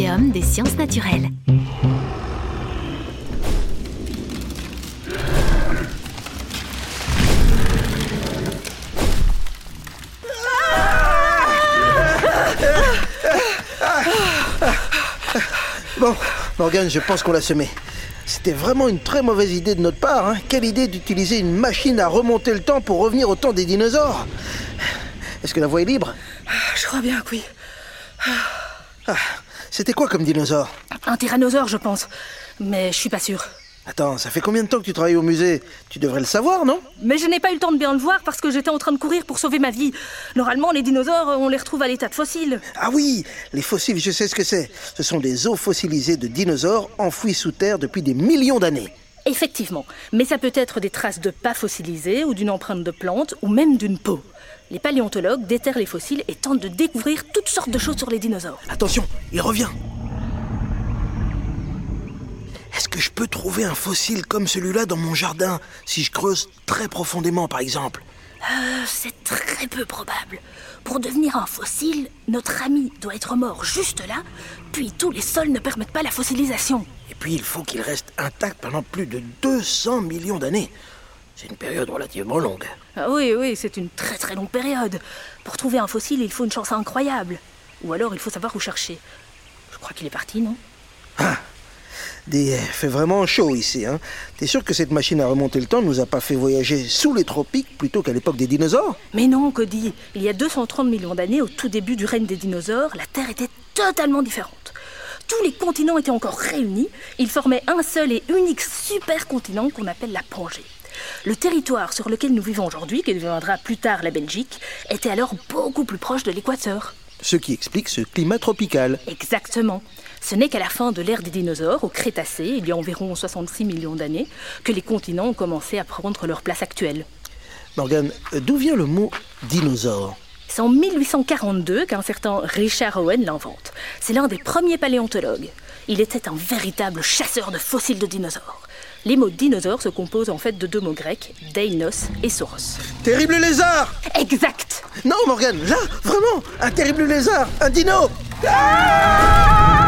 Muséum des sciences naturelles. Bon, Morgane, je pense qu'on l'a semé. C'était vraiment une très mauvaise idée de notre part. Hein. Quelle idée d'utiliser une machine à remonter le temps pour revenir au temps des dinosaures. Est-ce que la voie est libre? Je crois bien que oui. Ah, C'était quoi comme dinosaure Un tyrannosaure, je pense. Mais je suis pas sûre. Attends, ça fait combien de temps que tu travailles au musée? Tu devrais le savoir, non? Mais je n'ai pas eu le temps de bien le voir parce que j'étais en train de courir pour sauver ma vie. Normalement, les dinosaures, on les retrouve à l'état de fossiles. Ah oui, les fossiles, je sais ce que c'est. Ce sont des os fossilisés de dinosaures enfouis sous terre depuis des millions d'années. Effectivement. Mais ça peut être des traces de pas fossilisés ou d'une empreinte de plante ou même d'une peau. Les paléontologues déterrent les fossiles et tentent de découvrir toutes sortes de choses sur les dinosaures. Attention, il revient. Est-ce que je peux trouver un fossile comme celui-là dans mon jardin si je creuse très profondément, par exemple? Euh, c'est très peu probable. Pour devenir un fossile, notre ami doit être mort juste là, puis tous les sols ne permettent pas la fossilisation. Et puis il faut qu'il reste intact pendant plus de 200 millions d'années. C'est une période relativement longue. Ah oui, oui, c'est une très très longue période. Pour trouver un fossile, il faut une chance incroyable. Ou alors il faut savoir où chercher. Je crois qu'il est parti, non? Des fait vraiment chaud ici. Hein. T'es sûr que cette machine à remonter le temps nous a pas fait voyager sous les tropiques plutôt qu'à l'époque des dinosaures? Mais non, Cody. Il y a 230 millions d'années, au tout début du règne des dinosaures, la Terre était totalement différente. Tous les continents étaient encore réunis. Ils formaient un seul et unique supercontinent qu'on appelle la Pangée. Le territoire sur lequel nous vivons aujourd'hui, qui deviendra plus tard la Belgique, était alors beaucoup plus proche de l'équateur. Ce qui explique ce climat tropical. Exactement. Ce n'est qu'à la fin de l'ère des dinosaures, au Crétacé, il y a environ 66 millions d'années, que les continents ont commencé à prendre leur place actuelle. Morgane, euh, d'où vient le mot dinosaure? C'est en 1842 qu'un certain Richard Owen l'invente. C'est l'un des premiers paléontologues. Il était un véritable chasseur de fossiles de dinosaures. Les mots dinosaures se composent en fait de deux mots grecs, deinos et sauros. Terrible lézard Exact Non, Morgane, là, vraiment, un terrible lézard, un dino Ah